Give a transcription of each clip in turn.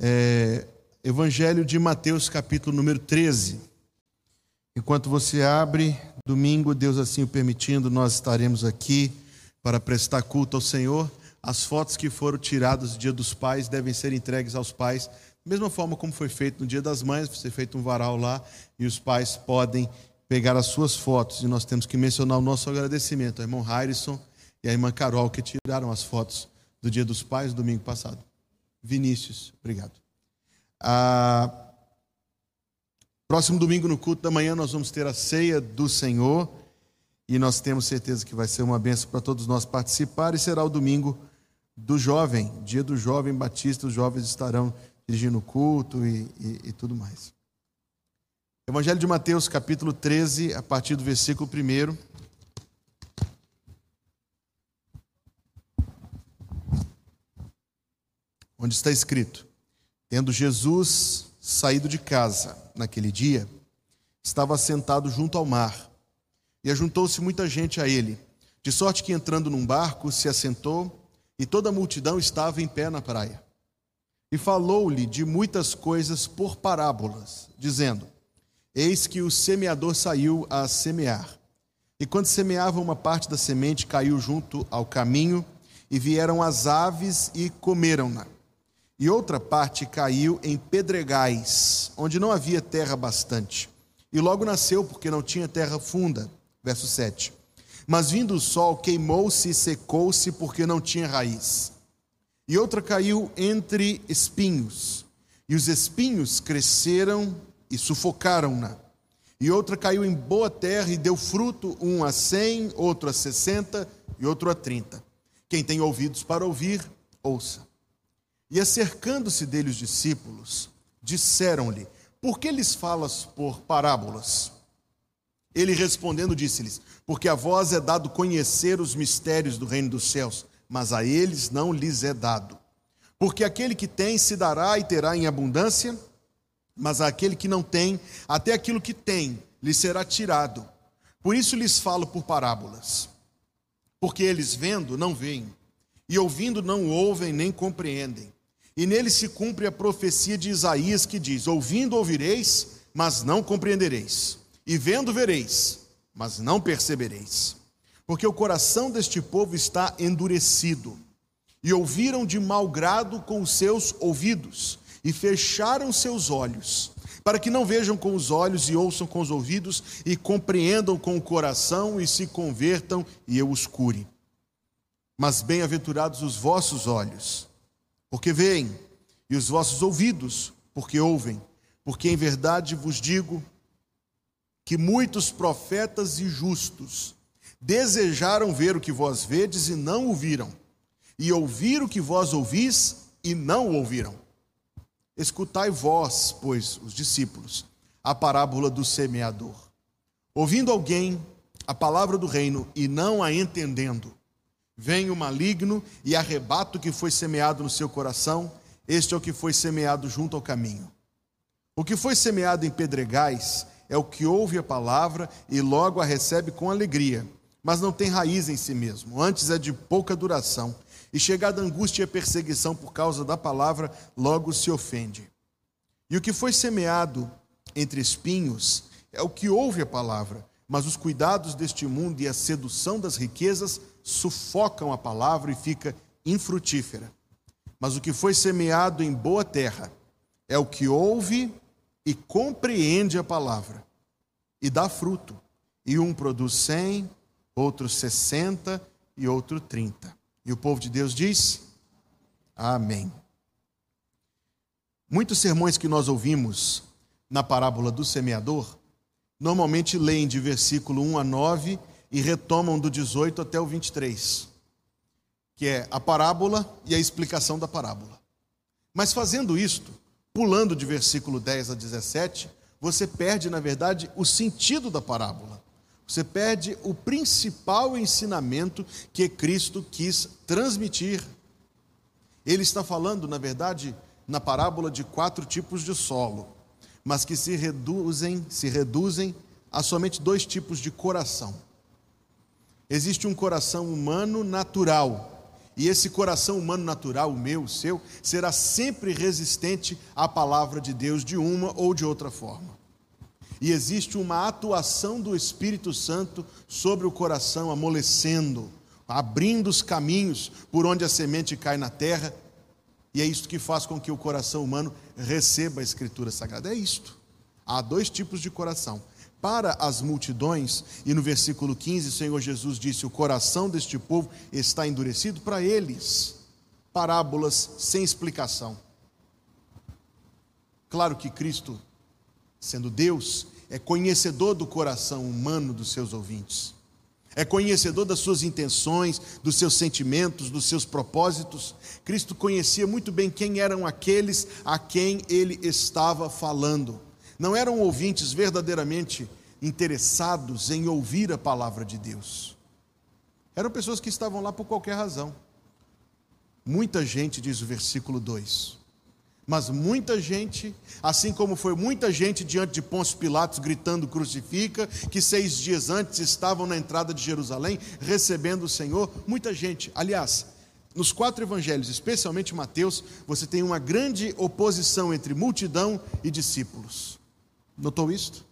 É, Evangelho de Mateus, capítulo número 13. Enquanto você abre, domingo, Deus assim o permitindo, nós estaremos aqui para prestar culto ao Senhor. As fotos que foram tiradas no Dia dos Pais devem ser entregues aos pais, da mesma forma como foi feito no Dia das Mães, ser feito um varal lá e os pais podem pegar as suas fotos. E nós temos que mencionar o nosso agradecimento ao irmão Harrison e à irmã Carol que tiraram as fotos do Dia dos Pais domingo passado. Vinícius, obrigado. Ah, próximo domingo no culto da manhã nós vamos ter a ceia do Senhor e nós temos certeza que vai ser uma benção para todos nós participar e será o domingo do jovem, dia do jovem batista, os jovens estarão dirigindo o culto e, e, e tudo mais. Evangelho de Mateus, capítulo 13, a partir do versículo 1. Onde está escrito: Tendo Jesus saído de casa naquele dia, estava sentado junto ao mar, e ajuntou-se muita gente a ele, de sorte que entrando num barco se assentou, e toda a multidão estava em pé na praia. E falou-lhe de muitas coisas por parábolas, dizendo: Eis que o semeador saiu a semear. E quando semeava, uma parte da semente caiu junto ao caminho, e vieram as aves e comeram-na e outra parte caiu em pedregais, onde não havia terra bastante. E logo nasceu, porque não tinha terra funda. Verso 7. Mas vindo o sol, queimou-se e secou-se, porque não tinha raiz. E outra caiu entre espinhos, e os espinhos cresceram e sufocaram-na. E outra caiu em boa terra e deu fruto, um a cem, outro a sessenta e outro a trinta. Quem tem ouvidos para ouvir, ouça. E acercando-se dele os discípulos, disseram-lhe: Por que lhes falas por parábolas? Ele respondendo disse-lhes: Porque a vós é dado conhecer os mistérios do reino dos céus, mas a eles não lhes é dado. Porque aquele que tem se dará e terá em abundância, mas aquele que não tem, até aquilo que tem lhe será tirado. Por isso lhes falo por parábolas. Porque eles vendo não veem, e ouvindo não ouvem nem compreendem. E nele se cumpre a profecia de Isaías que diz: Ouvindo ouvireis, mas não compreendereis, e vendo vereis, mas não percebereis. Porque o coração deste povo está endurecido, e ouviram de mau grado com os seus ouvidos, e fecharam seus olhos, para que não vejam com os olhos e ouçam com os ouvidos, e compreendam com o coração e se convertam, e eu os cure. Mas bem-aventurados os vossos olhos porque veem, e os vossos ouvidos, porque ouvem. Porque em verdade vos digo que muitos profetas e justos desejaram ver o que vós vedes e não ouviram, e ouvir o que vós ouvis e não ouviram. Escutai vós, pois, os discípulos, a parábola do semeador. Ouvindo alguém a palavra do reino e não a entendendo, Vem o maligno e arrebata o que foi semeado no seu coração, este é o que foi semeado junto ao caminho. O que foi semeado em pedregais é o que ouve a palavra e logo a recebe com alegria, mas não tem raiz em si mesmo, antes é de pouca duração, e chegada a angústia e a perseguição por causa da palavra, logo se ofende. E o que foi semeado entre espinhos é o que ouve a palavra, mas os cuidados deste mundo e a sedução das riquezas sufocam a palavra e fica infrutífera. Mas o que foi semeado em boa terra é o que ouve e compreende a palavra e dá fruto. E um produz cem, outro sessenta e outro trinta. E o povo de Deus diz: Amém. Muitos sermões que nós ouvimos na parábola do semeador, normalmente leem de versículo 1 a 9 e retomam do 18 até o 23, que é a parábola e a explicação da parábola. Mas fazendo isto, pulando de versículo 10 a 17, você perde, na verdade, o sentido da parábola. Você perde o principal ensinamento que Cristo quis transmitir. Ele está falando, na verdade, na parábola de quatro tipos de solo, mas que se reduzem, se reduzem a somente dois tipos de coração. Existe um coração humano natural E esse coração humano natural, o meu, o seu, será sempre resistente à palavra de Deus de uma ou de outra forma. E existe uma atuação do Espírito Santo sobre o coração, amolecendo, abrindo os caminhos por onde a semente cai na terra. E é isto que faz com que o coração humano receba a Escritura Sagrada. É isto. Há dois tipos de coração para as multidões, e no versículo 15 o Senhor Jesus disse: O coração deste povo está endurecido para eles. Parábolas sem explicação. Claro que Cristo, sendo Deus, é conhecedor do coração humano dos seus ouvintes, é conhecedor das suas intenções, dos seus sentimentos, dos seus propósitos. Cristo conhecia muito bem quem eram aqueles a quem ele estava falando não eram ouvintes verdadeiramente interessados em ouvir a palavra de Deus. Eram pessoas que estavam lá por qualquer razão. Muita gente, diz o versículo 2. Mas muita gente, assim como foi muita gente diante de Pôncio Pilatos gritando crucifica, que seis dias antes estavam na entrada de Jerusalém recebendo o Senhor, muita gente. Aliás, nos quatro evangelhos, especialmente Mateus, você tem uma grande oposição entre multidão e discípulos. Notou isto?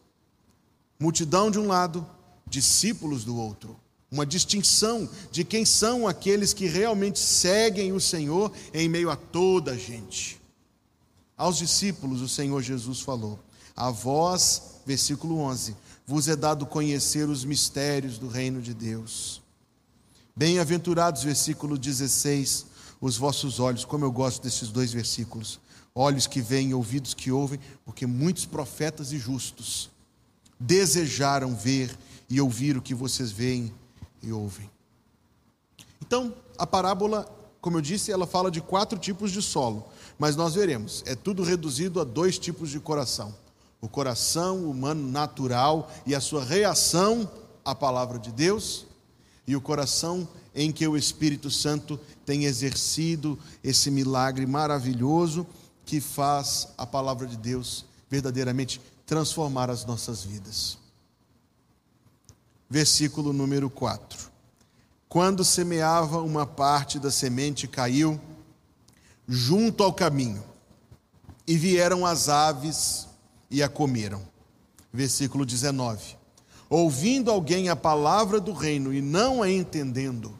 Multidão de um lado, discípulos do outro. Uma distinção de quem são aqueles que realmente seguem o Senhor em meio a toda a gente. Aos discípulos, o Senhor Jesus falou: A vós, versículo 11, vos é dado conhecer os mistérios do reino de Deus. Bem-aventurados, versículo 16, os vossos olhos, como eu gosto desses dois versículos, olhos que veem, ouvidos que ouvem, porque muitos profetas e justos desejaram ver e ouvir o que vocês veem e ouvem. Então, a parábola, como eu disse, ela fala de quatro tipos de solo, mas nós veremos, é tudo reduzido a dois tipos de coração: o coração humano natural e a sua reação à palavra de Deus, e o coração em que o Espírito Santo tem exercido esse milagre maravilhoso que faz a palavra de Deus verdadeiramente transformar as nossas vidas. Versículo número 4. Quando semeava, uma parte da semente caiu junto ao caminho, e vieram as aves e a comeram. Versículo 19. Ouvindo alguém a palavra do reino e não a entendendo,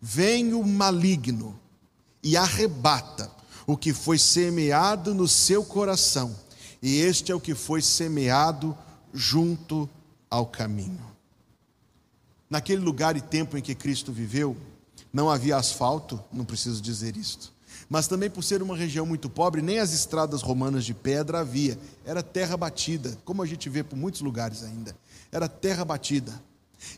vem o maligno e arrebata o que foi semeado no seu coração, e este é o que foi semeado junto ao caminho. Naquele lugar e tempo em que Cristo viveu, não havia asfalto, não preciso dizer isto, mas também por ser uma região muito pobre, nem as estradas romanas de pedra havia, era terra batida, como a gente vê por muitos lugares ainda, era terra batida.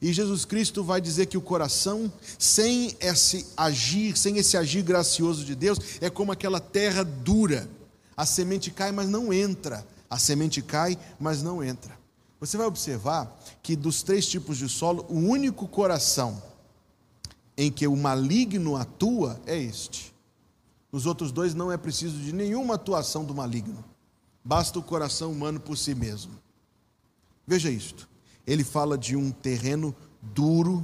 E Jesus Cristo vai dizer que o coração, sem esse agir, sem esse agir gracioso de Deus, é como aquela terra dura. A semente cai, mas não entra. A semente cai, mas não entra. Você vai observar que dos três tipos de solo, o único coração em que o maligno atua é este. Nos outros dois não é preciso de nenhuma atuação do maligno. Basta o coração humano por si mesmo. Veja isto ele fala de um terreno duro,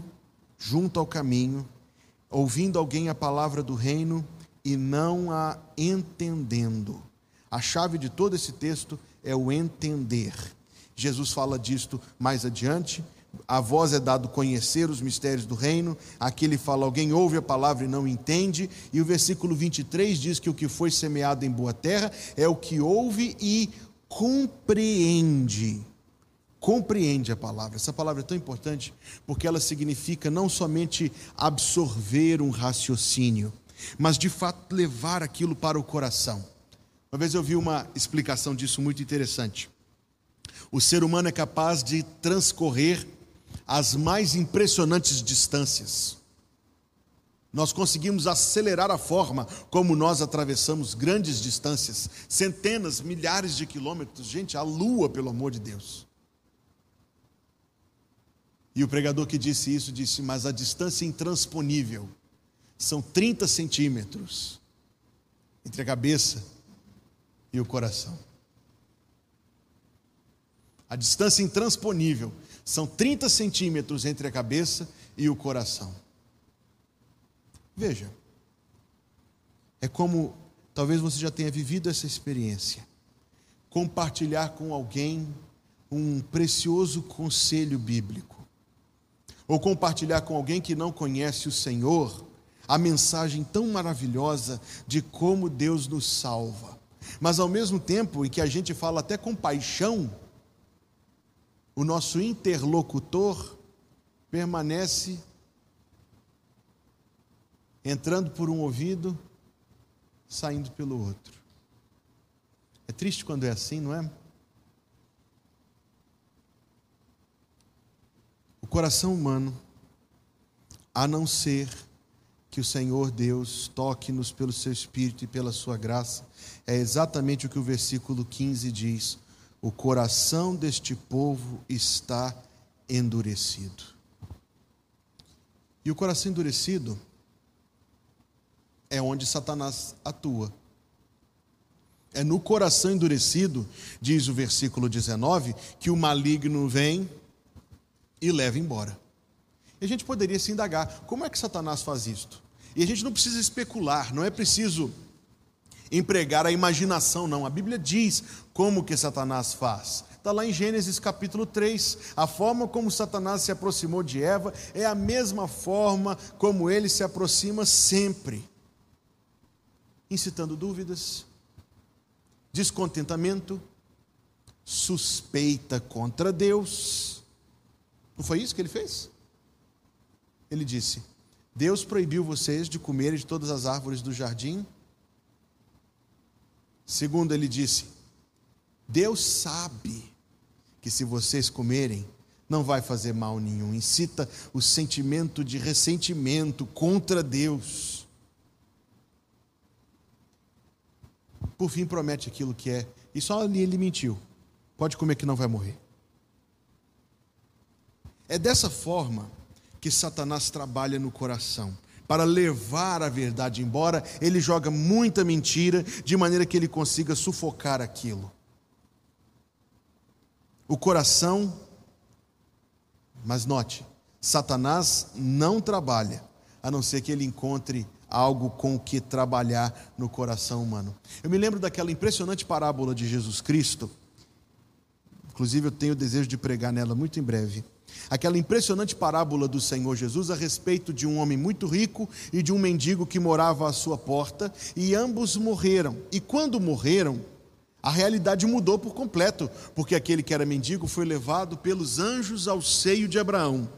junto ao caminho, ouvindo alguém a palavra do reino e não a entendendo. A chave de todo esse texto é o entender. Jesus fala disto mais adiante. A voz é dado conhecer os mistérios do reino. Aqui ele fala: alguém ouve a palavra e não entende. E o versículo 23 diz que o que foi semeado em boa terra é o que ouve e compreende compreende a palavra. Essa palavra é tão importante porque ela significa não somente absorver um raciocínio, mas de fato levar aquilo para o coração. Uma vez eu vi uma explicação disso muito interessante. O ser humano é capaz de transcorrer as mais impressionantes distâncias. Nós conseguimos acelerar a forma como nós atravessamos grandes distâncias, centenas, milhares de quilômetros. Gente, a lua, pelo amor de Deus. E o pregador que disse isso disse: Mas a distância intransponível são 30 centímetros entre a cabeça e o coração. A distância intransponível são 30 centímetros entre a cabeça e o coração. Veja, é como talvez você já tenha vivido essa experiência. Compartilhar com alguém um precioso conselho bíblico. Ou compartilhar com alguém que não conhece o Senhor a mensagem tão maravilhosa de como Deus nos salva. Mas ao mesmo tempo em que a gente fala até com paixão, o nosso interlocutor permanece entrando por um ouvido, saindo pelo outro. É triste quando é assim, não é? Coração humano, a não ser que o Senhor Deus toque-nos pelo seu Espírito e pela sua graça, é exatamente o que o versículo 15 diz: o coração deste povo está endurecido. E o coração endurecido é onde Satanás atua. É no coração endurecido, diz o versículo 19, que o maligno vem e leva embora. E a gente poderia se indagar: como é que Satanás faz isto? E a gente não precisa especular, não é preciso empregar a imaginação, não. A Bíblia diz como que Satanás faz. Está lá em Gênesis capítulo 3. A forma como Satanás se aproximou de Eva é a mesma forma como ele se aproxima sempre incitando dúvidas, descontentamento, suspeita contra Deus. Não foi isso que ele fez? Ele disse: Deus proibiu vocês de comerem de todas as árvores do jardim. Segundo, ele disse: Deus sabe que se vocês comerem, não vai fazer mal nenhum. Incita o sentimento de ressentimento contra Deus. por fim promete aquilo que é, e só ali ele mentiu. Pode comer que não vai morrer. É dessa forma que Satanás trabalha no coração. Para levar a verdade embora, ele joga muita mentira, de maneira que ele consiga sufocar aquilo. O coração, mas note, Satanás não trabalha, a não ser que ele encontre algo com o que trabalhar no coração humano. Eu me lembro daquela impressionante parábola de Jesus Cristo, inclusive eu tenho o desejo de pregar nela muito em breve. Aquela impressionante parábola do Senhor Jesus a respeito de um homem muito rico e de um mendigo que morava à sua porta, e ambos morreram. E quando morreram, a realidade mudou por completo, porque aquele que era mendigo foi levado pelos anjos ao seio de Abraão,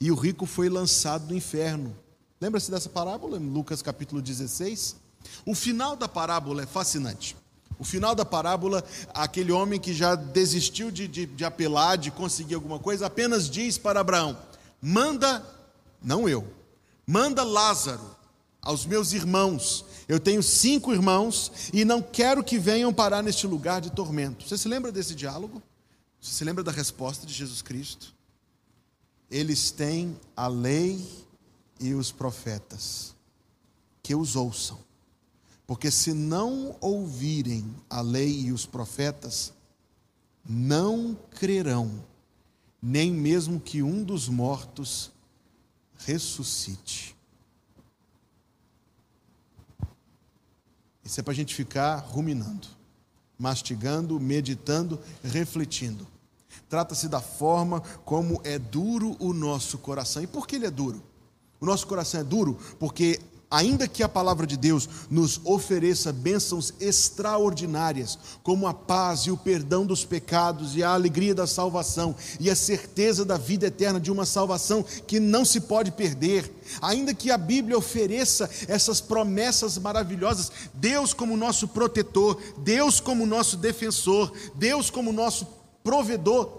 e o rico foi lançado no inferno. Lembra-se dessa parábola em Lucas capítulo 16? O final da parábola é fascinante. O final da parábola, aquele homem que já desistiu de, de, de apelar, de conseguir alguma coisa, apenas diz para Abraão: manda, não eu, manda Lázaro aos meus irmãos. Eu tenho cinco irmãos e não quero que venham parar neste lugar de tormento. Você se lembra desse diálogo? Você se lembra da resposta de Jesus Cristo? Eles têm a lei e os profetas, que os ouçam. Porque se não ouvirem a lei e os profetas, não crerão, nem mesmo que um dos mortos ressuscite. Isso é para a gente ficar ruminando, mastigando, meditando, refletindo. Trata-se da forma como é duro o nosso coração. E por que ele é duro? O nosso coração é duro porque, ainda que a palavra de Deus nos ofereça bênçãos extraordinárias, como a paz e o perdão dos pecados e a alegria da salvação e a certeza da vida eterna de uma salvação que não se pode perder, ainda que a Bíblia ofereça essas promessas maravilhosas, Deus como nosso protetor, Deus como nosso defensor, Deus como nosso provedor,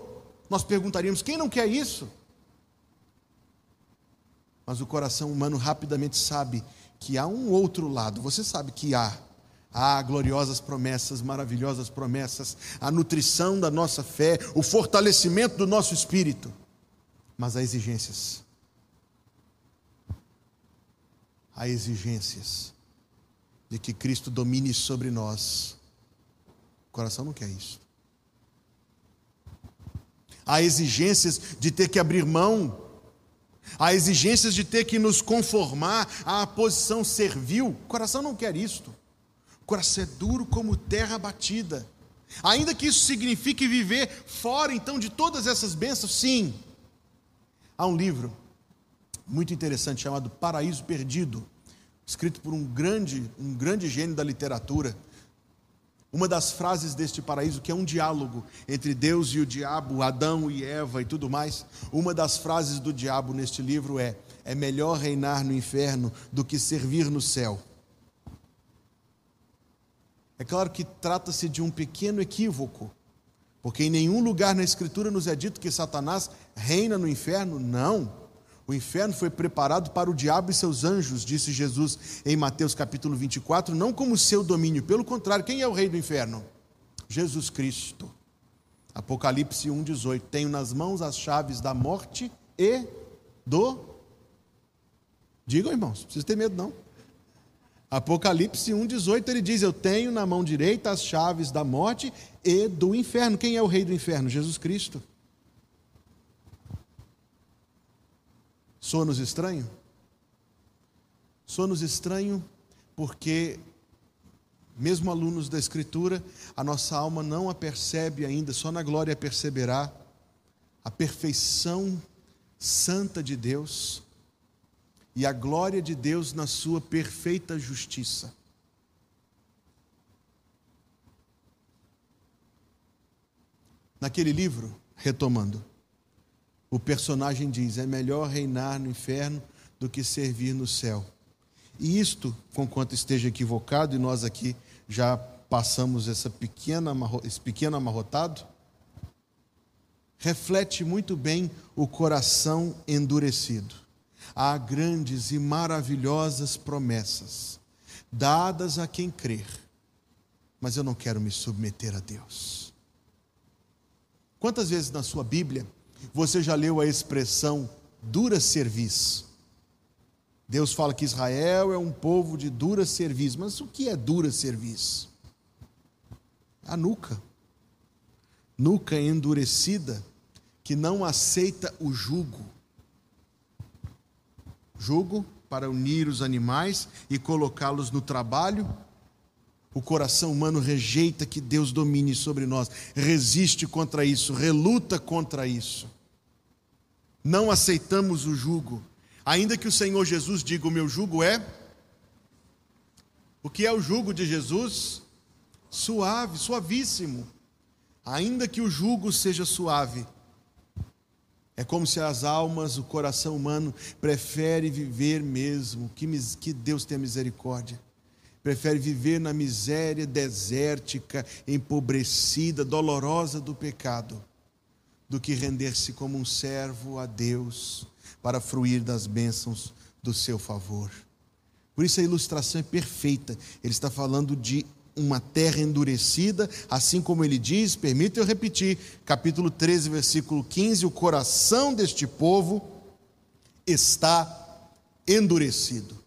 nós perguntaríamos: quem não quer isso? mas o coração humano rapidamente sabe que há um outro lado. Você sabe que há. Há gloriosas promessas, maravilhosas promessas, a nutrição da nossa fé, o fortalecimento do nosso espírito, mas há exigências. Há exigências de que Cristo domine sobre nós. O coração não quer isso. Há exigências de ter que abrir mão Há exigências de ter que nos conformar à posição servil. O coração não quer isto. O coração é duro como terra batida. Ainda que isso signifique viver fora então de todas essas bênçãos, sim. Há um livro muito interessante chamado Paraíso Perdido, escrito por um grande, um grande gênio da literatura. Uma das frases deste paraíso, que é um diálogo entre Deus e o diabo, Adão e Eva e tudo mais, uma das frases do diabo neste livro é: É melhor reinar no inferno do que servir no céu. É claro que trata-se de um pequeno equívoco, porque em nenhum lugar na Escritura nos é dito que Satanás reina no inferno, não. O inferno foi preparado para o diabo e seus anjos, disse Jesus em Mateus capítulo 24, não como seu domínio, pelo contrário, quem é o rei do inferno? Jesus Cristo. Apocalipse 1,18: Tenho nas mãos as chaves da morte e do. Digam, irmãos, não precisa ter medo, não. Apocalipse 1,18 ele diz: Eu tenho na mão direita as chaves da morte e do inferno. Quem é o rei do inferno? Jesus Cristo. Sonos estranho? Sonos estranho porque, mesmo alunos da Escritura, a nossa alma não a percebe ainda, só na glória perceberá a perfeição santa de Deus e a glória de Deus na sua perfeita justiça. Naquele livro, retomando, o personagem diz: é melhor reinar no inferno do que servir no céu. E isto, conquanto esteja equivocado, e nós aqui já passamos essa pequena, esse pequeno amarrotado, reflete muito bem o coração endurecido. Há grandes e maravilhosas promessas dadas a quem crer, mas eu não quero me submeter a Deus. Quantas vezes na sua Bíblia você já leu a expressão dura serviço? Deus fala que Israel é um povo de dura serviço, mas o que é dura serviço? A nuca. Nuca endurecida que não aceita o jugo. Jugo para unir os animais e colocá-los no trabalho. O coração humano rejeita que Deus domine sobre nós, resiste contra isso, reluta contra isso não aceitamos o jugo, ainda que o Senhor Jesus diga: O meu jugo é. O que é o jugo de Jesus? Suave, suavíssimo. Ainda que o jugo seja suave, é como se as almas, o coração humano, prefere viver mesmo, que, que Deus tenha misericórdia. Prefere viver na miséria desértica, empobrecida, dolorosa do pecado, do que render-se como um servo a Deus para fruir das bênçãos do seu favor. Por isso a ilustração é perfeita. Ele está falando de uma terra endurecida, assim como ele diz, permita eu repetir, capítulo 13, versículo 15: o coração deste povo está endurecido.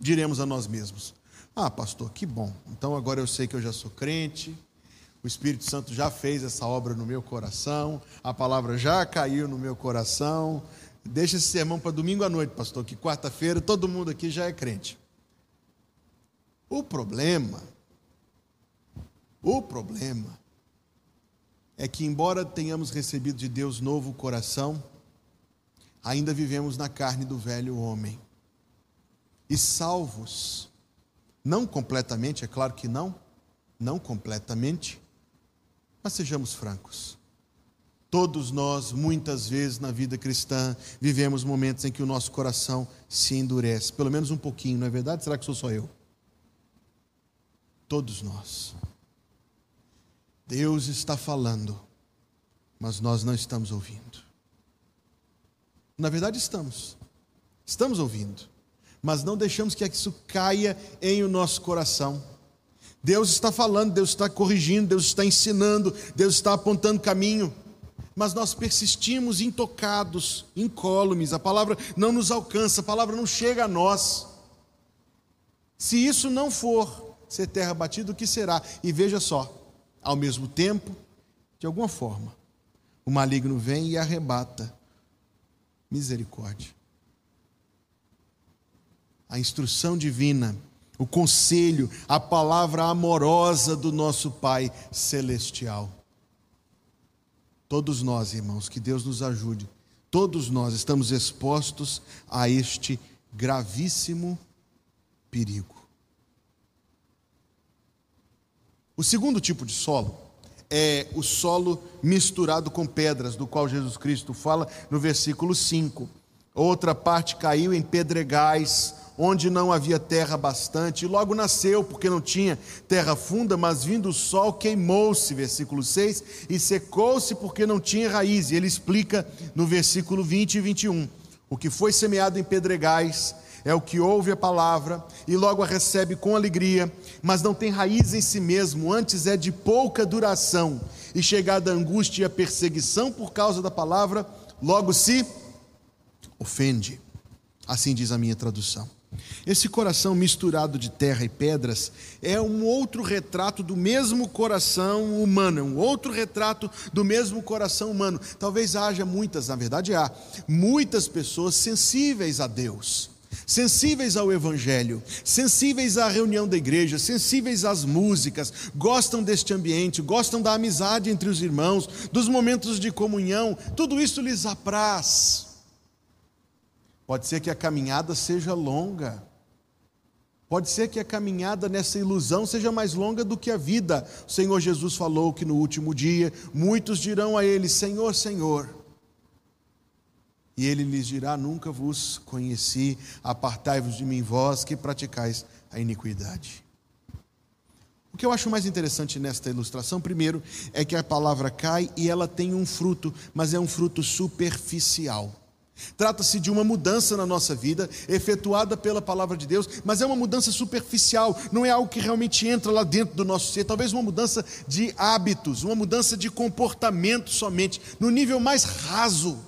Diremos a nós mesmos: Ah, pastor, que bom, então agora eu sei que eu já sou crente, o Espírito Santo já fez essa obra no meu coração, a palavra já caiu no meu coração. Deixa esse sermão para domingo à noite, pastor, que quarta-feira todo mundo aqui já é crente. O problema, o problema é que, embora tenhamos recebido de Deus novo coração, ainda vivemos na carne do velho homem. E salvos, não completamente, é claro que não, não completamente, mas sejamos francos. Todos nós, muitas vezes na vida cristã, vivemos momentos em que o nosso coração se endurece, pelo menos um pouquinho, não é verdade? Será que sou só eu? Todos nós. Deus está falando, mas nós não estamos ouvindo. Na verdade, estamos. Estamos ouvindo, mas não deixamos que isso caia em o nosso coração. Deus está falando, Deus está corrigindo, Deus está ensinando, Deus está apontando caminho, mas nós persistimos intocados, incólumes, a palavra não nos alcança, a palavra não chega a nós. Se isso não for ser terra batida, o que será? E veja só, ao mesmo tempo, de alguma forma, o maligno vem e arrebata Misericórdia. A instrução divina, o conselho, a palavra amorosa do nosso Pai celestial. Todos nós, irmãos, que Deus nos ajude, todos nós estamos expostos a este gravíssimo perigo. O segundo tipo de solo é o solo misturado com pedras, do qual Jesus Cristo fala no versículo 5. Outra parte caiu em pedregais, onde não havia terra bastante, e logo nasceu, porque não tinha terra funda, mas vindo o sol queimou-se, versículo 6, e secou-se porque não tinha raiz. E ele explica no versículo 20 e 21. O que foi semeado em pedregais é o que ouve a palavra e logo a recebe com alegria, mas não tem raiz em si mesmo, antes é de pouca duração, e chegada a angústia e a perseguição por causa da palavra, logo se ofende. Assim diz a minha tradução. Esse coração misturado de terra e pedras é um outro retrato do mesmo coração humano, é um outro retrato do mesmo coração humano. Talvez haja muitas, na verdade há, muitas pessoas sensíveis a Deus sensíveis ao Evangelho, sensíveis à reunião da igreja, sensíveis às músicas, gostam deste ambiente, gostam da amizade entre os irmãos, dos momentos de comunhão, tudo isso lhes apraz. Pode ser que a caminhada seja longa, pode ser que a caminhada nessa ilusão seja mais longa do que a vida. O Senhor Jesus falou que no último dia muitos dirão a Ele: Senhor, Senhor e ele lhes dirá: Nunca vos conheci, apartai-vos de mim, vós que praticais a iniquidade. O que eu acho mais interessante nesta ilustração, primeiro, é que a palavra cai e ela tem um fruto, mas é um fruto superficial. Trata-se de uma mudança na nossa vida, efetuada pela palavra de Deus, mas é uma mudança superficial, não é algo que realmente entra lá dentro do nosso ser, talvez uma mudança de hábitos, uma mudança de comportamento somente, no nível mais raso.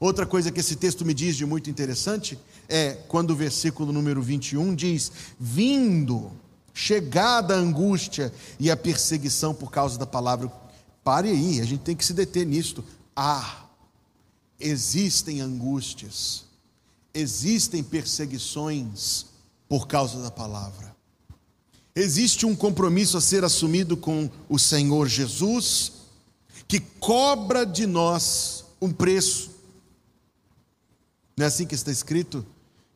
Outra coisa que esse texto me diz de muito interessante é quando o versículo número 21 diz: Vindo, chegada a angústia e a perseguição por causa da palavra. Pare aí, a gente tem que se deter nisto. Ah, existem angústias, existem perseguições por causa da palavra. Existe um compromisso a ser assumido com o Senhor Jesus, que cobra de nós um preço não é assim que está escrito?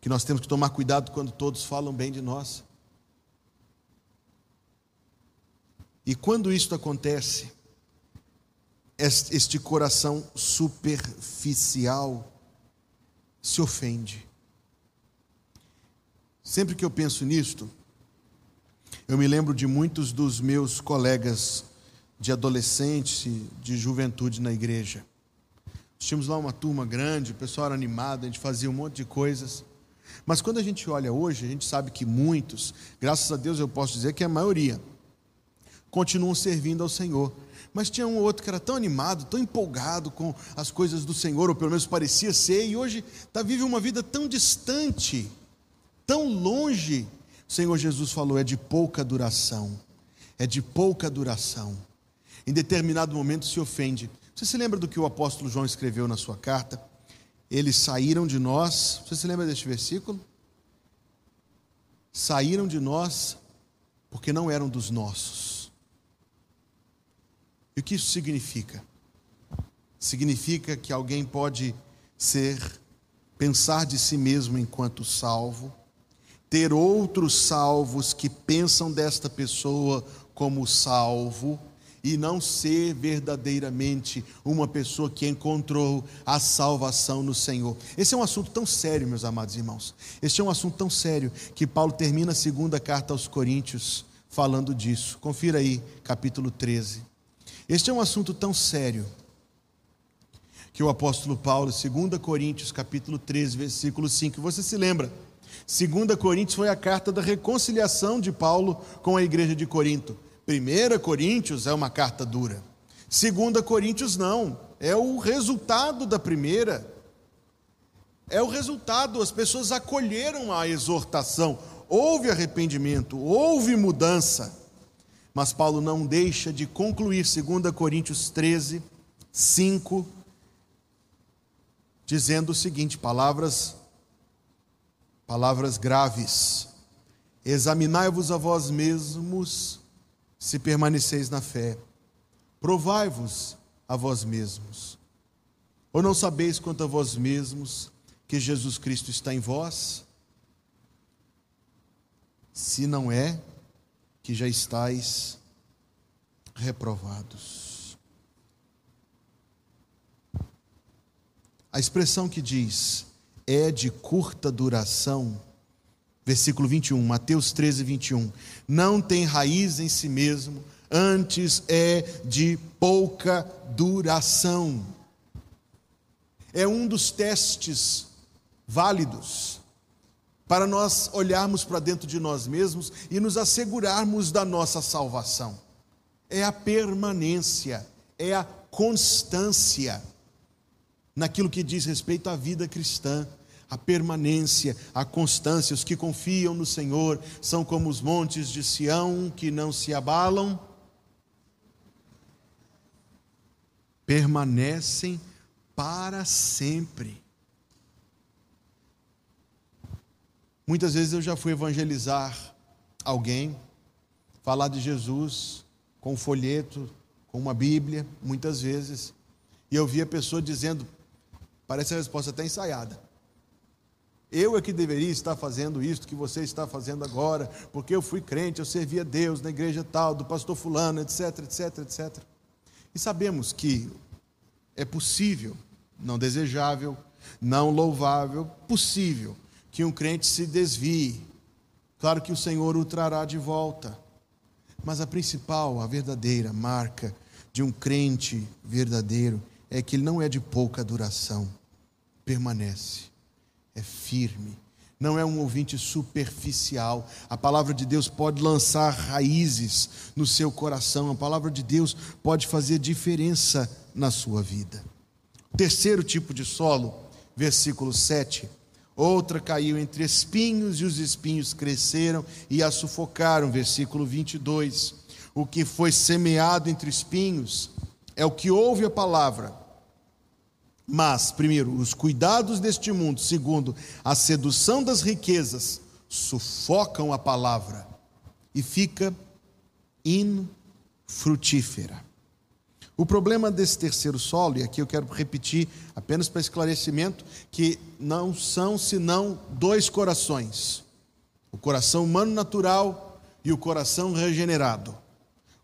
Que nós temos que tomar cuidado quando todos falam bem de nós. E quando isto acontece, este coração superficial se ofende. Sempre que eu penso nisto, eu me lembro de muitos dos meus colegas de adolescente, de juventude na igreja. Tínhamos lá uma turma grande, o pessoal era animado, a gente fazia um monte de coisas. Mas quando a gente olha hoje, a gente sabe que muitos, graças a Deus eu posso dizer que a maioria, continuam servindo ao Senhor. Mas tinha um ou outro que era tão animado, tão empolgado com as coisas do Senhor, ou pelo menos parecia ser, e hoje está vive uma vida tão distante, tão longe. O Senhor Jesus falou: é de pouca duração, é de pouca duração. Em determinado momento se ofende. Você se lembra do que o apóstolo João escreveu na sua carta? Eles saíram de nós. Você se lembra deste versículo? Saíram de nós porque não eram dos nossos. E o que isso significa? Significa que alguém pode ser, pensar de si mesmo enquanto salvo, ter outros salvos que pensam desta pessoa como salvo, e não ser verdadeiramente uma pessoa que encontrou a salvação no Senhor. Esse é um assunto tão sério, meus amados irmãos. Este é um assunto tão sério que Paulo termina a segunda carta aos Coríntios falando disso. Confira aí, capítulo 13. Este é um assunto tão sério que o apóstolo Paulo, 2 Coríntios, capítulo 13, versículo 5, você se lembra? 2 Coríntios foi a carta da reconciliação de Paulo com a igreja de Corinto. 1 Coríntios é uma carta dura. 2 Coríntios não, é o resultado da primeira. É o resultado, as pessoas acolheram a exortação, houve arrependimento, houve mudança. Mas Paulo não deixa de concluir 2 Coríntios 13, 5, dizendo o seguinte, palavras palavras graves. Examinai-vos a vós mesmos se permaneceis na fé. Provai-vos a vós mesmos. Ou não sabeis quanto a vós mesmos que Jesus Cristo está em vós? Se não é, que já estáis reprovados. A expressão que diz é de curta duração, versículo 21, Mateus 13, 21, não tem raiz em si mesmo, antes é de pouca duração. É um dos testes válidos para nós olharmos para dentro de nós mesmos e nos assegurarmos da nossa salvação. É a permanência, é a constância naquilo que diz respeito à vida cristã. A permanência, a constância, os que confiam no Senhor são como os montes de Sião que não se abalam, permanecem para sempre. Muitas vezes eu já fui evangelizar alguém, falar de Jesus com um folheto, com uma Bíblia, muitas vezes, e eu vi a pessoa dizendo, parece a resposta até ensaiada. Eu é que deveria estar fazendo isso que você está fazendo agora, porque eu fui crente, eu servia a Deus na igreja tal, do pastor fulano, etc, etc, etc. E sabemos que é possível, não desejável, não louvável, possível que um crente se desvie. Claro que o Senhor o trará de volta. Mas a principal, a verdadeira marca de um crente verdadeiro é que ele não é de pouca duração, permanece, é firme, não é um ouvinte superficial. A palavra de Deus pode lançar raízes no seu coração, a palavra de Deus pode fazer diferença na sua vida. Terceiro tipo de solo, versículo 7 Outra caiu entre espinhos e os espinhos cresceram e a sufocaram. Versículo 22. O que foi semeado entre espinhos é o que ouve a palavra. Mas, primeiro, os cuidados deste mundo, segundo, a sedução das riquezas, sufocam a palavra e fica infrutífera. O problema desse terceiro solo, e aqui eu quero repetir apenas para esclarecimento, que não são senão dois corações: o coração humano natural e o coração regenerado.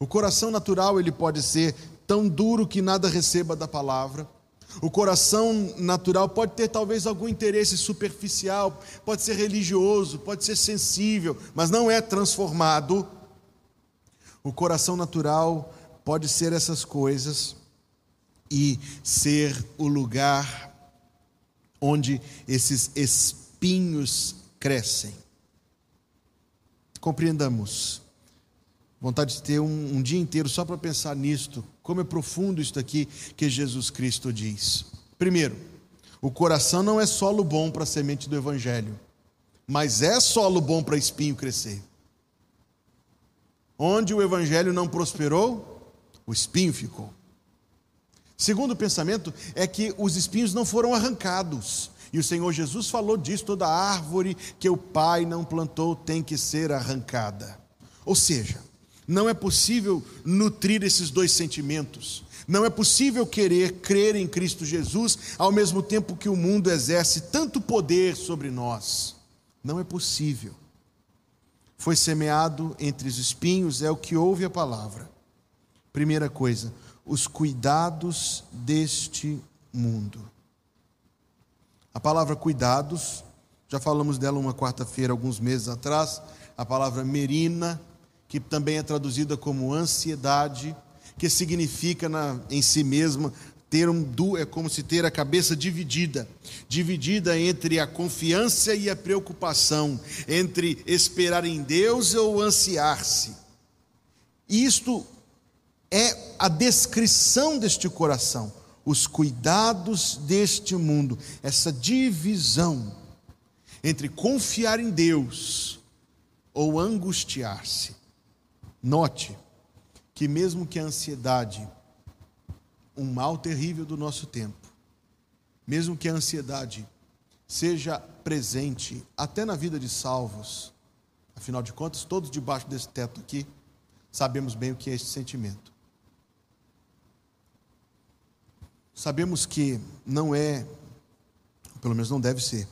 O coração natural ele pode ser tão duro que nada receba da palavra. O coração natural pode ter talvez algum interesse superficial, pode ser religioso, pode ser sensível, mas não é transformado. O coração natural pode ser essas coisas e ser o lugar onde esses espinhos crescem. Compreendamos. Vontade de ter um, um dia inteiro só para pensar nisto, como é profundo isto aqui que Jesus Cristo diz. Primeiro, o coração não é solo bom para a semente do Evangelho, mas é solo bom para espinho crescer. Onde o Evangelho não prosperou, o espinho ficou. Segundo pensamento é que os espinhos não foram arrancados. E o Senhor Jesus falou disso: toda árvore que o Pai não plantou tem que ser arrancada. Ou seja, não é possível nutrir esses dois sentimentos. Não é possível querer crer em Cristo Jesus ao mesmo tempo que o mundo exerce tanto poder sobre nós. Não é possível. Foi semeado entre os espinhos, é o que ouve a palavra. Primeira coisa, os cuidados deste mundo. A palavra cuidados, já falamos dela uma quarta-feira, alguns meses atrás, a palavra merina, que também é traduzida como ansiedade, que significa na, em si mesma ter um é como se ter a cabeça dividida, dividida entre a confiança e a preocupação, entre esperar em Deus ou ansiar-se. Isto é a descrição deste coração, os cuidados deste mundo, essa divisão entre confiar em Deus ou angustiar-se. Note que, mesmo que a ansiedade, um mal terrível do nosso tempo, mesmo que a ansiedade seja presente até na vida de salvos, afinal de contas, todos debaixo desse teto aqui sabemos bem o que é esse sentimento. Sabemos que não é, pelo menos não deve ser,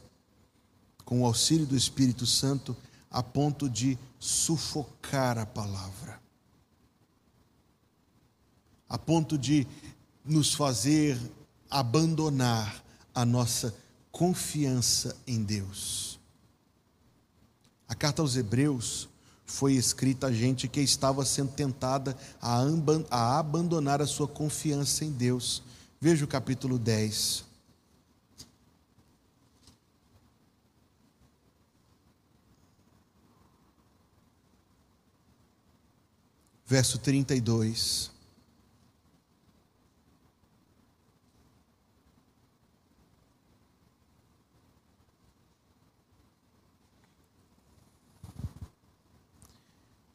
com o auxílio do Espírito Santo, a ponto de sufocar a palavra, a ponto de nos fazer abandonar a nossa confiança em Deus. A carta aos Hebreus foi escrita a gente que estava sendo tentada a, abandonar a sua confiança em Deus. Veja o capítulo 10. Verso 32.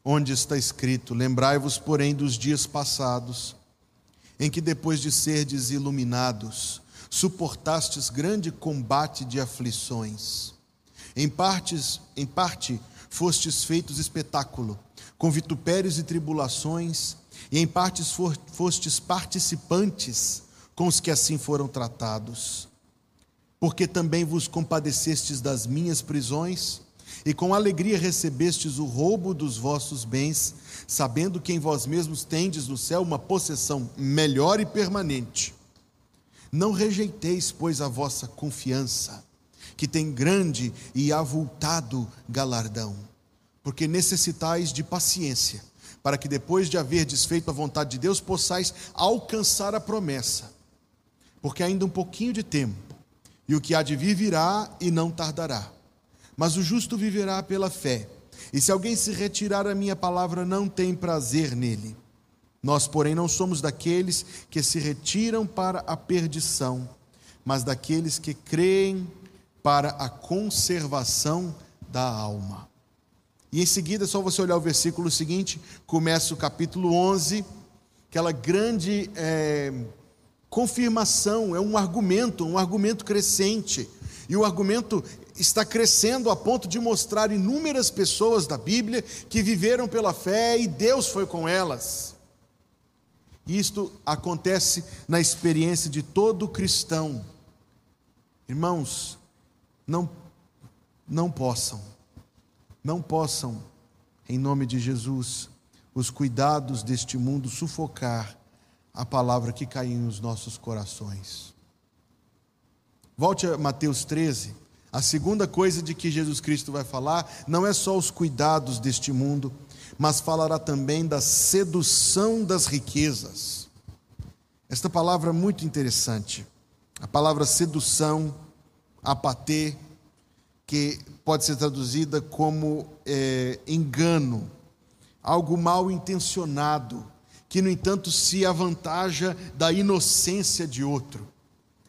onde está escrito: Lembrai-vos, porém, dos dias passados, em que depois de serdes iluminados, suportastes grande combate de aflições. Em partes, em parte fostes feitos espetáculo, com vitupérios e tribulações, e em partes fostes participantes com os que assim foram tratados. Porque também vos compadecestes das minhas prisões, e com alegria recebestes o roubo dos vossos bens, sabendo que em vós mesmos tendes no céu uma possessão melhor e permanente. Não rejeiteis, pois, a vossa confiança, que tem grande e avultado galardão, porque necessitais de paciência, para que depois de haver desfeito a vontade de Deus, possais alcançar a promessa. Porque ainda um pouquinho de tempo, e o que há de vir virá e não tardará. Mas o justo viverá pela fé. E se alguém se retirar a minha palavra, não tem prazer nele. Nós, porém, não somos daqueles que se retiram para a perdição, mas daqueles que creem para a conservação da alma. E em seguida, é só você olhar o versículo seguinte, começa o capítulo 11, aquela grande é, confirmação, é um argumento, um argumento crescente. E o argumento está crescendo a ponto de mostrar inúmeras pessoas da Bíblia que viveram pela fé e Deus foi com elas. Isto acontece na experiência de todo cristão. Irmãos, não não possam, não possam, em nome de Jesus, os cuidados deste mundo sufocar a palavra que caiu nos nossos corações. Volte a Mateus 13. A segunda coisa de que Jesus Cristo vai falar não é só os cuidados deste mundo, mas falará também da sedução das riquezas. Esta palavra é muito interessante. A palavra sedução, apatê, que pode ser traduzida como é, engano, algo mal intencionado, que no entanto se avantaja da inocência de outro.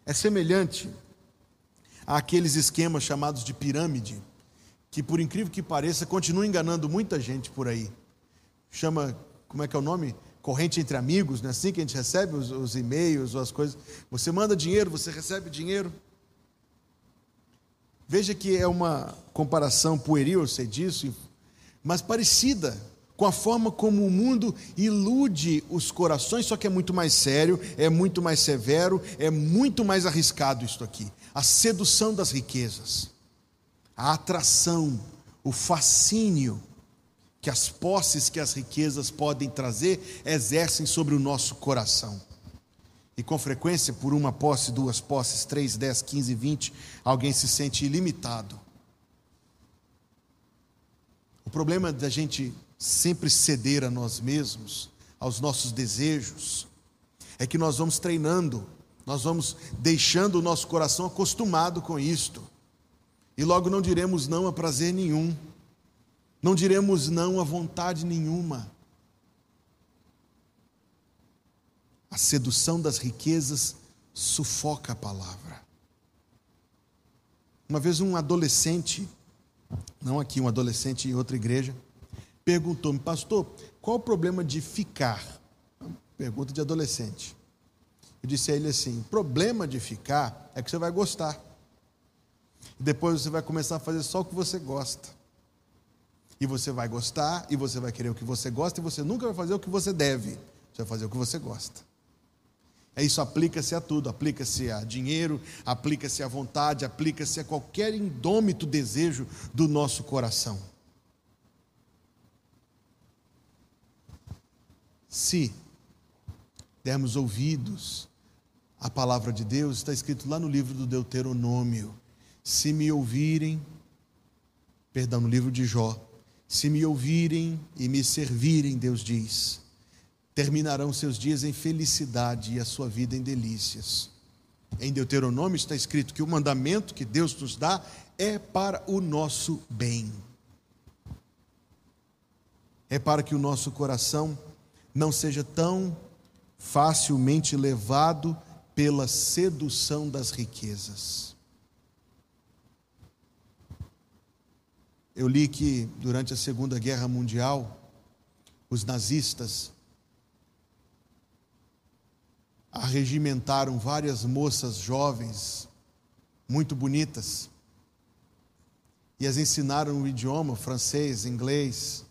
É semelhante àqueles esquemas chamados de pirâmide, que por incrível que pareça, continuam enganando muita gente por aí. Chama, como é que é o nome? Corrente entre amigos, não é assim que a gente recebe os, os e-mails ou as coisas. Você manda dinheiro, você recebe dinheiro. Veja que é uma comparação pueril, eu sei disso, mas parecida com a forma como o mundo ilude os corações, só que é muito mais sério, é muito mais severo, é muito mais arriscado isto aqui a sedução das riquezas, a atração, o fascínio que as posses que as riquezas podem trazer exercem sobre o nosso coração. E com frequência, por uma posse, duas posses, três, dez, quinze, vinte, alguém se sente ilimitado. O problema da gente sempre ceder a nós mesmos, aos nossos desejos, é que nós vamos treinando nós vamos deixando o nosso coração acostumado com isto. E logo não diremos não a prazer nenhum. Não diremos não a vontade nenhuma. A sedução das riquezas sufoca a palavra. Uma vez um adolescente, não aqui, um adolescente em outra igreja, perguntou-me, pastor, qual o problema de ficar? Pergunta de adolescente. Eu disse a ele assim: o problema de ficar é que você vai gostar. Depois você vai começar a fazer só o que você gosta. E você vai gostar, e você vai querer o que você gosta, e você nunca vai fazer o que você deve. Você vai fazer o que você gosta. É isso aplica-se a tudo, aplica-se a dinheiro, aplica-se à vontade, aplica-se a qualquer indômito desejo do nosso coração. Se dermos ouvidos à palavra de Deus, está escrito lá no livro do Deuteronômio: se me ouvirem, perdão, no livro de Jó, se me ouvirem e me servirem, Deus diz, terminarão seus dias em felicidade e a sua vida em delícias. Em Deuteronômio está escrito que o mandamento que Deus nos dá é para o nosso bem. É para que o nosso coração não seja tão facilmente levado pela sedução das riquezas. Eu li que durante a Segunda Guerra Mundial, os nazistas arregimentaram várias moças jovens, muito bonitas, e as ensinaram o idioma francês, inglês,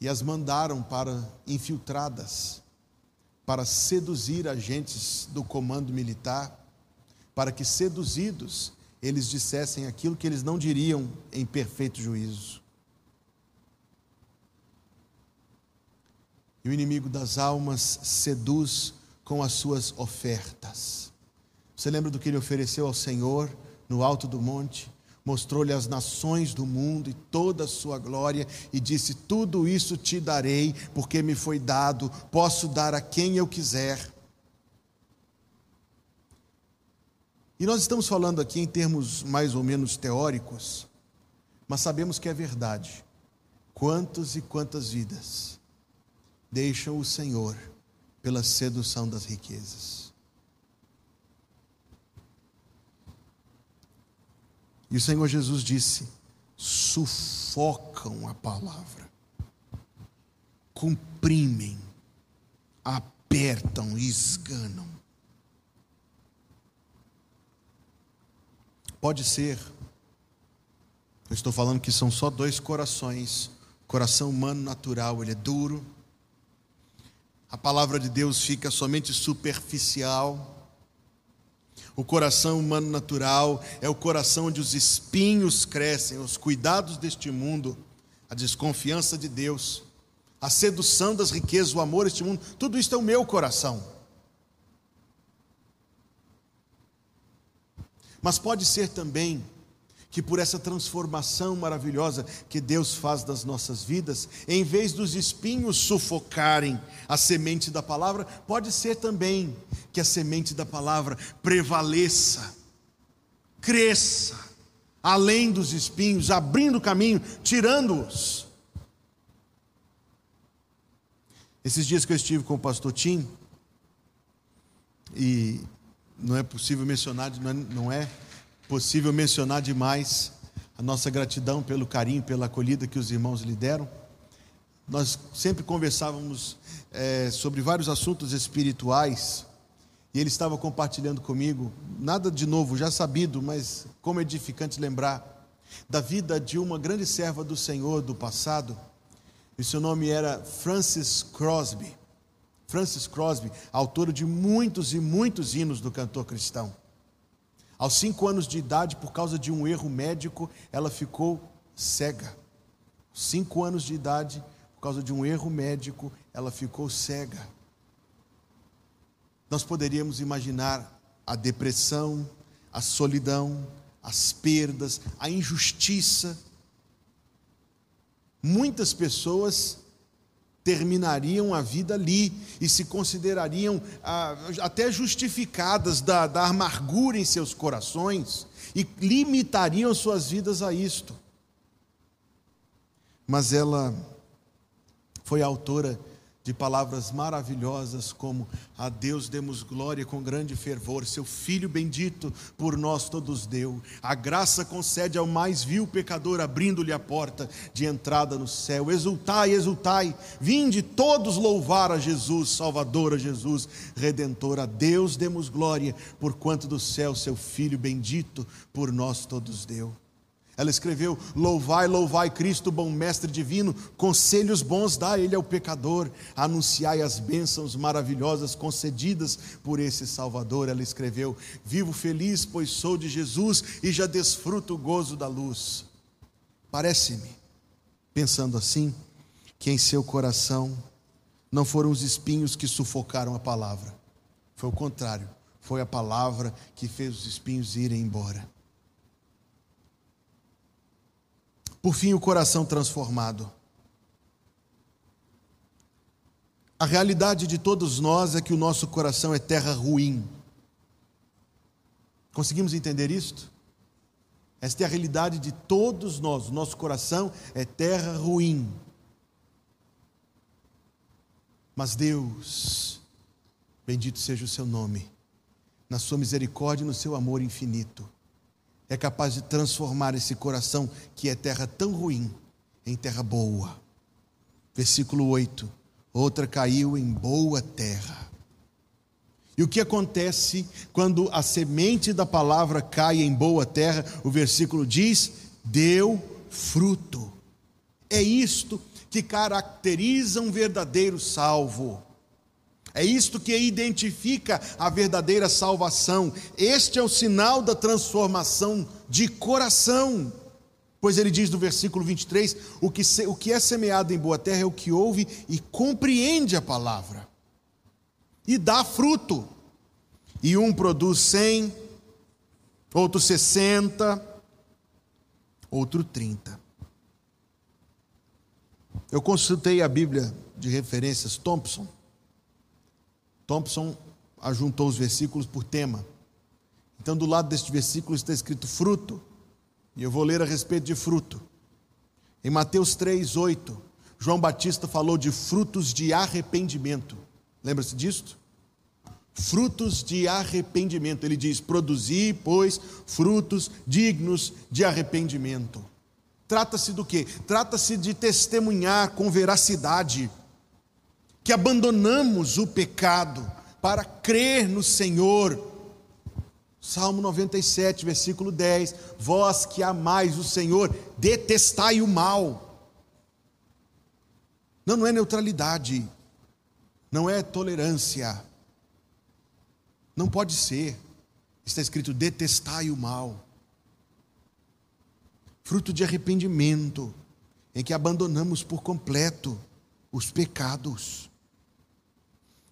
e as mandaram para infiltradas, para seduzir agentes do comando militar, para que seduzidos eles dissessem aquilo que eles não diriam em perfeito juízo. E o inimigo das almas seduz com as suas ofertas. Você lembra do que ele ofereceu ao Senhor no alto do monte? Mostrou-lhe as nações do mundo e toda a sua glória e disse: Tudo isso te darei, porque me foi dado, posso dar a quem eu quiser. E nós estamos falando aqui em termos mais ou menos teóricos, mas sabemos que é verdade. Quantos e quantas vidas deixam o Senhor pela sedução das riquezas. E o Senhor Jesus disse: sufocam a palavra, comprimem, apertam, esganam. Pode ser, eu estou falando que são só dois corações. Coração humano natural, ele é duro, a palavra de Deus fica somente superficial. O coração humano natural é o coração onde os espinhos crescem, os cuidados deste mundo, a desconfiança de Deus, a sedução das riquezas, o amor a este mundo, tudo isso é o meu coração. Mas pode ser também que por essa transformação maravilhosa que Deus faz das nossas vidas, em vez dos espinhos sufocarem a semente da palavra, pode ser também que a semente da palavra prevaleça, cresça, além dos espinhos, abrindo caminho, tirando-os. Esses dias que eu estive com o pastor Tim, e não é possível mencionar, não é, possível mencionar demais a nossa gratidão pelo carinho, pela acolhida que os irmãos lhe deram. Nós sempre conversávamos é, sobre vários assuntos espirituais e ele estava compartilhando comigo, nada de novo, já sabido, mas como edificante lembrar, da vida de uma grande serva do Senhor do passado, e seu nome era Francis Crosby. Francis Crosby, autor de muitos e muitos hinos do cantor cristão. Aos cinco anos de idade, por causa de um erro médico, ela ficou cega. Cinco anos de idade, por causa de um erro médico, ela ficou cega. Nós poderíamos imaginar a depressão, a solidão, as perdas, a injustiça. Muitas pessoas terminariam a vida ali e se considerariam ah, até justificadas da, da amargura em seus corações e limitariam suas vidas a isto. Mas ela foi autora de palavras maravilhosas como a Deus demos glória com grande fervor, seu Filho bendito por nós todos deu. A graça concede ao mais vil pecador, abrindo-lhe a porta de entrada no céu. Exultai, exultai, vinde todos louvar a Jesus, Salvador a Jesus, Redentor. A Deus demos glória, por quanto do céu seu Filho bendito por nós todos deu. Ela escreveu: Louvai, louvai Cristo, bom mestre divino, conselhos bons dá ele ao pecador, anunciai as bênçãos maravilhosas concedidas por esse Salvador. Ela escreveu: Vivo feliz, pois sou de Jesus e já desfruto o gozo da luz. Parece-me, pensando assim, que em seu coração não foram os espinhos que sufocaram a palavra, foi o contrário, foi a palavra que fez os espinhos irem embora. Por fim, o coração transformado. A realidade de todos nós é que o nosso coração é terra ruim. Conseguimos entender isto? Esta é a realidade de todos nós. O nosso coração é terra ruim. Mas Deus, bendito seja o seu nome, na sua misericórdia e no seu amor infinito, é capaz de transformar esse coração que é terra tão ruim em terra boa. Versículo 8: Outra caiu em boa terra. E o que acontece quando a semente da palavra cai em boa terra? O versículo diz: deu fruto. É isto que caracteriza um verdadeiro salvo. É isto que identifica a verdadeira salvação. Este é o sinal da transformação de coração. Pois ele diz no versículo 23: o que, se, o que é semeado em boa terra é o que ouve e compreende a palavra, e dá fruto. E um produz cem, outro sessenta, outro trinta. Eu consultei a Bíblia de referências Thompson Thompson ajuntou os versículos por tema. Então, do lado deste versículo está escrito fruto, e eu vou ler a respeito de fruto. Em Mateus 3, 8, João Batista falou de frutos de arrependimento. Lembra-se disto? Frutos de arrependimento. Ele diz: produzir, pois, frutos dignos de arrependimento. Trata-se do que? Trata-se de testemunhar com veracidade que abandonamos o pecado para crer no Senhor. Salmo 97, versículo 10: Vós que amais o Senhor, detestai o mal. Não, não é neutralidade, não é tolerância, não pode ser. Está escrito: detestai o mal. Fruto de arrependimento, em que abandonamos por completo os pecados.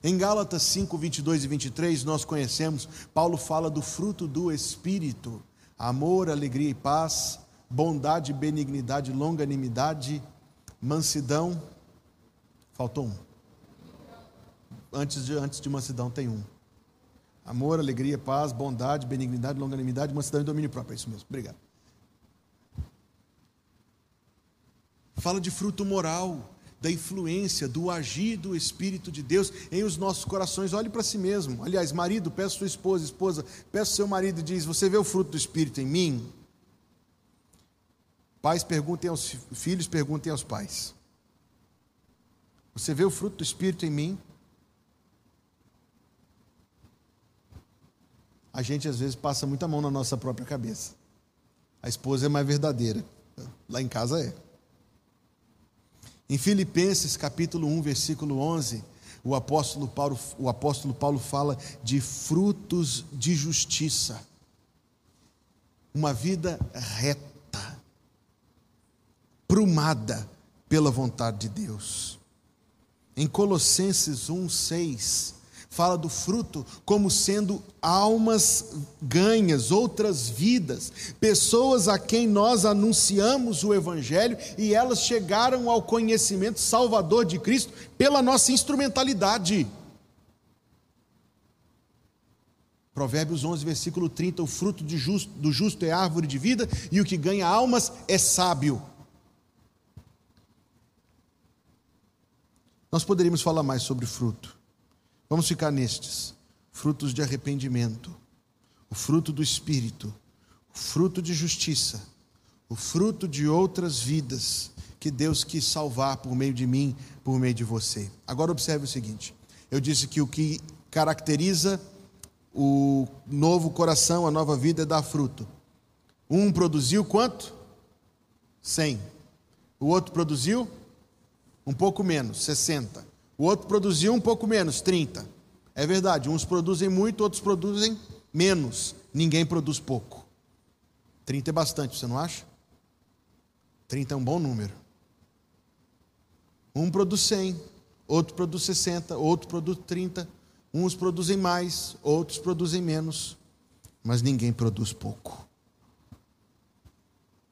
Em Gálatas 5, 22 e 23, nós conhecemos, Paulo fala do fruto do Espírito: amor, alegria e paz, bondade, benignidade, longanimidade, mansidão. Faltou um. Antes de, antes de mansidão tem um. Amor, alegria, paz, bondade, benignidade, longanimidade, mansidão e domínio próprio. É isso mesmo. Obrigado. Fala de fruto moral da influência, do agir do Espírito de Deus em os nossos corações. Olhe para si mesmo. Aliás, marido, peça sua esposa, esposa, peça seu marido e diz: Você vê o fruto do Espírito em mim? Pais perguntem aos filhos, perguntem aos pais. Você vê o fruto do Espírito em mim? A gente às vezes passa muita mão na nossa própria cabeça. A esposa é mais verdadeira. Lá em casa é. Em Filipenses capítulo 1, versículo 11, o apóstolo Paulo, o apóstolo Paulo fala de frutos de justiça. Uma vida reta, prumada pela vontade de Deus. Em Colossenses 1, 6, fala do fruto como sendo almas ganhas, outras vidas, pessoas a quem nós anunciamos o Evangelho e elas chegaram ao conhecimento salvador de Cristo pela nossa instrumentalidade. Provérbios 11, versículo 30: O fruto justo, do justo é árvore de vida, e o que ganha almas é sábio. Nós poderíamos falar mais sobre fruto. Vamos ficar nestes: frutos de arrependimento, o fruto do Espírito, o fruto de justiça, o fruto de outras vidas que Deus quis salvar por meio de mim, por meio de você. Agora observe o seguinte: eu disse que o que caracteriza o novo coração, a nova vida é dar fruto. Um produziu quanto? 100. O outro produziu um pouco menos, 60. O outro produziu um pouco menos, 30. É verdade, uns produzem muito, outros produzem menos. Ninguém produz pouco. 30 é bastante, você não acha? 30 é um bom número. Um produz 100, outro produz 60, outro produz 30. Uns produzem mais, outros produzem menos. Mas ninguém produz pouco.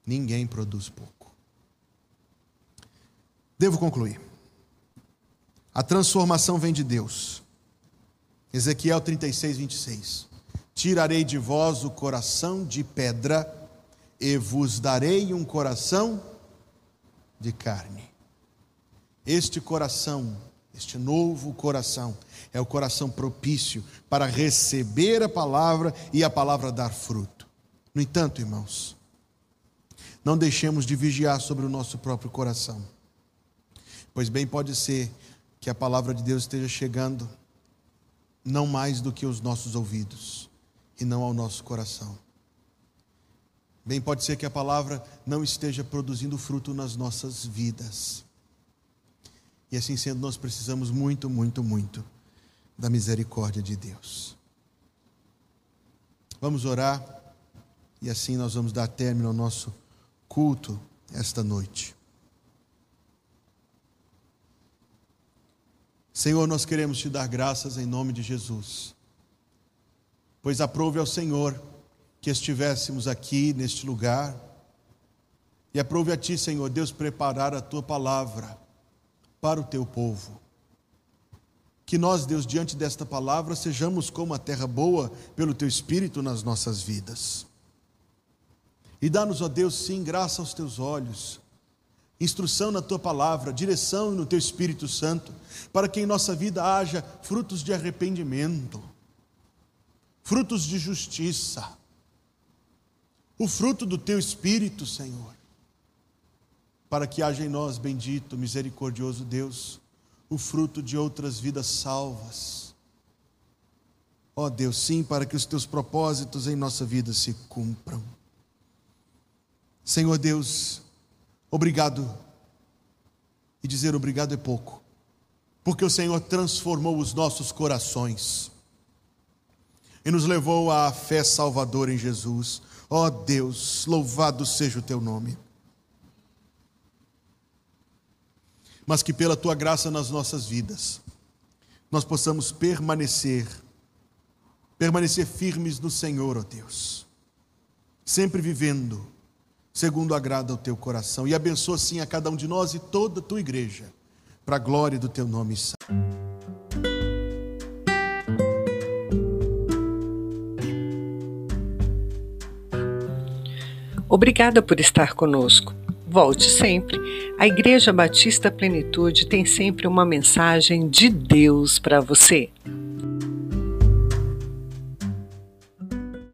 Ninguém produz pouco. Devo concluir. A transformação vem de Deus. Ezequiel 36, 26. Tirarei de vós o coração de pedra e vos darei um coração de carne. Este coração, este novo coração, é o coração propício para receber a palavra e a palavra dar fruto. No entanto, irmãos, não deixemos de vigiar sobre o nosso próprio coração. Pois bem, pode ser que a palavra de Deus esteja chegando não mais do que os nossos ouvidos e não ao nosso coração. Bem, pode ser que a palavra não esteja produzindo fruto nas nossas vidas. E assim sendo, nós precisamos muito, muito, muito da misericórdia de Deus. Vamos orar e assim nós vamos dar término ao nosso culto esta noite. Senhor, nós queremos te dar graças em nome de Jesus, pois aprove ao Senhor que estivéssemos aqui neste lugar, e aprove a Ti, Senhor Deus, preparar a Tua palavra para o Teu povo. Que nós, Deus, diante desta palavra, sejamos como a terra boa pelo Teu Espírito nas nossas vidas. E dá-nos, ó Deus, sim, graça aos teus olhos, instrução na tua palavra, direção no teu Espírito Santo, para que em nossa vida haja frutos de arrependimento, frutos de justiça, o fruto do teu Espírito, Senhor, para que haja em nós, bendito, misericordioso Deus, o fruto de outras vidas salvas. Ó Deus, sim, para que os teus propósitos em nossa vida se cumpram. Senhor Deus, obrigado. E dizer obrigado é pouco, porque o Senhor transformou os nossos corações e nos levou à fé salvadora em Jesus. Ó oh Deus, louvado seja o teu nome. Mas que pela tua graça nas nossas vidas, nós possamos permanecer, permanecer firmes no Senhor, ó oh Deus, sempre vivendo segundo agrada ao teu coração. E abençoa sim a cada um de nós e toda a tua igreja, para a glória do teu nome santo. Obrigada por estar conosco. Volte sempre. A Igreja Batista Plenitude tem sempre uma mensagem de Deus para você.